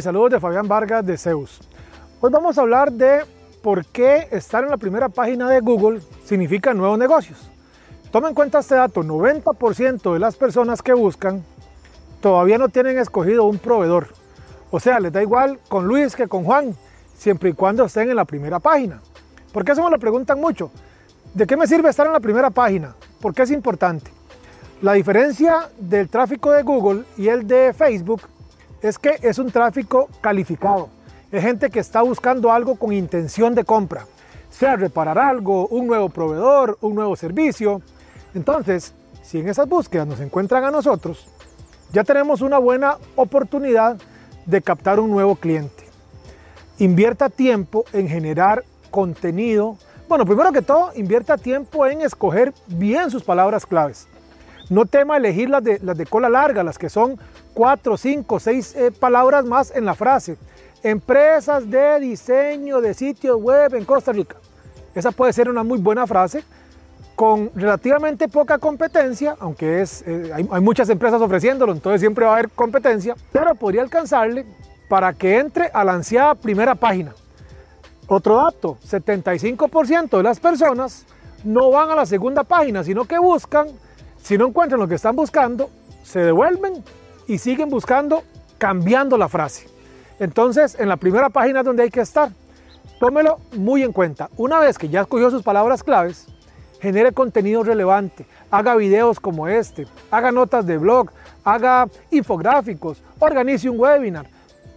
Saludos de Fabián Vargas de Zeus. Hoy vamos a hablar de por qué estar en la primera página de Google significa nuevos negocios. Toma en cuenta este dato, 90% de las personas que buscan todavía no tienen escogido un proveedor. O sea, les da igual con Luis que con Juan, siempre y cuando estén en la primera página. ¿Por qué eso me lo preguntan mucho? ¿De qué me sirve estar en la primera página? ¿Por qué es importante? La diferencia del tráfico de Google y el de Facebook es que es un tráfico calificado. Es gente que está buscando algo con intención de compra, sea reparar algo, un nuevo proveedor, un nuevo servicio. Entonces, si en esas búsquedas nos encuentran a nosotros, ya tenemos una buena oportunidad de captar un nuevo cliente. Invierta tiempo en generar contenido. Bueno, primero que todo, invierta tiempo en escoger bien sus palabras claves. No tema elegir las de, las de cola larga, las que son cuatro, cinco, seis eh, palabras más en la frase. Empresas de diseño de sitios web en Costa Rica. Esa puede ser una muy buena frase con relativamente poca competencia, aunque es, eh, hay, hay, muchas empresas ofreciéndolo, entonces siempre va a haber competencia, pero podría alcanzarle para que entre a la ansiada primera página. Otro dato, 75% de las personas no van a la segunda página, sino que buscan, si no encuentran lo que están buscando, se devuelven y siguen buscando cambiando la frase. Entonces, en la primera página donde hay que estar. Tómelo muy en cuenta. Una vez que ya escogió sus palabras claves, genere contenido relevante, haga videos como este, haga notas de blog, haga infográficos, organice un webinar,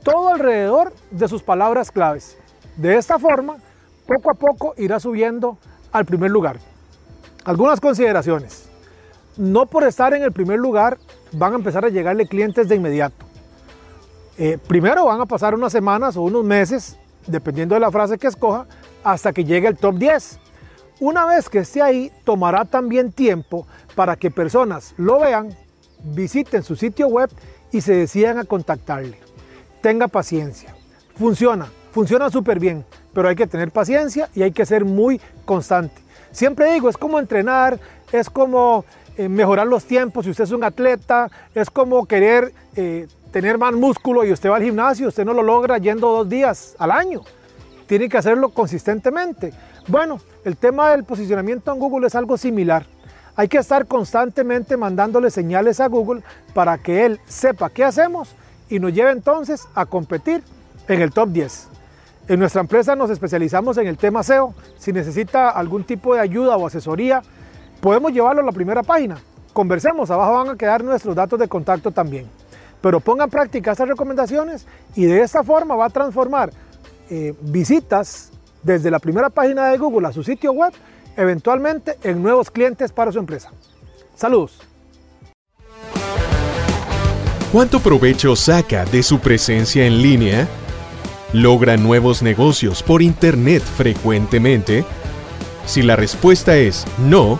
todo alrededor de sus palabras claves. De esta forma, poco a poco irá subiendo al primer lugar. Algunas consideraciones. No por estar en el primer lugar van a empezar a llegarle clientes de inmediato. Eh, primero van a pasar unas semanas o unos meses, dependiendo de la frase que escoja, hasta que llegue el top 10. Una vez que esté ahí, tomará también tiempo para que personas lo vean, visiten su sitio web y se decidan a contactarle. Tenga paciencia. Funciona, funciona súper bien, pero hay que tener paciencia y hay que ser muy constante. Siempre digo, es como entrenar, es como mejorar los tiempos, si usted es un atleta, es como querer eh, tener más músculo y usted va al gimnasio, usted no lo logra yendo dos días al año. Tiene que hacerlo consistentemente. Bueno, el tema del posicionamiento en Google es algo similar. Hay que estar constantemente mandándole señales a Google para que él sepa qué hacemos y nos lleve entonces a competir en el top 10. En nuestra empresa nos especializamos en el tema SEO. Si necesita algún tipo de ayuda o asesoría, podemos llevarlo a la primera página. Conversemos, abajo van a quedar nuestros datos de contacto también. Pero ponga en práctica estas recomendaciones y de esta forma va a transformar eh, visitas desde la primera página de Google a su sitio web, eventualmente en nuevos clientes para su empresa. Saludos. ¿Cuánto provecho saca de su presencia en línea? ¿Logra nuevos negocios por Internet frecuentemente? Si la respuesta es no,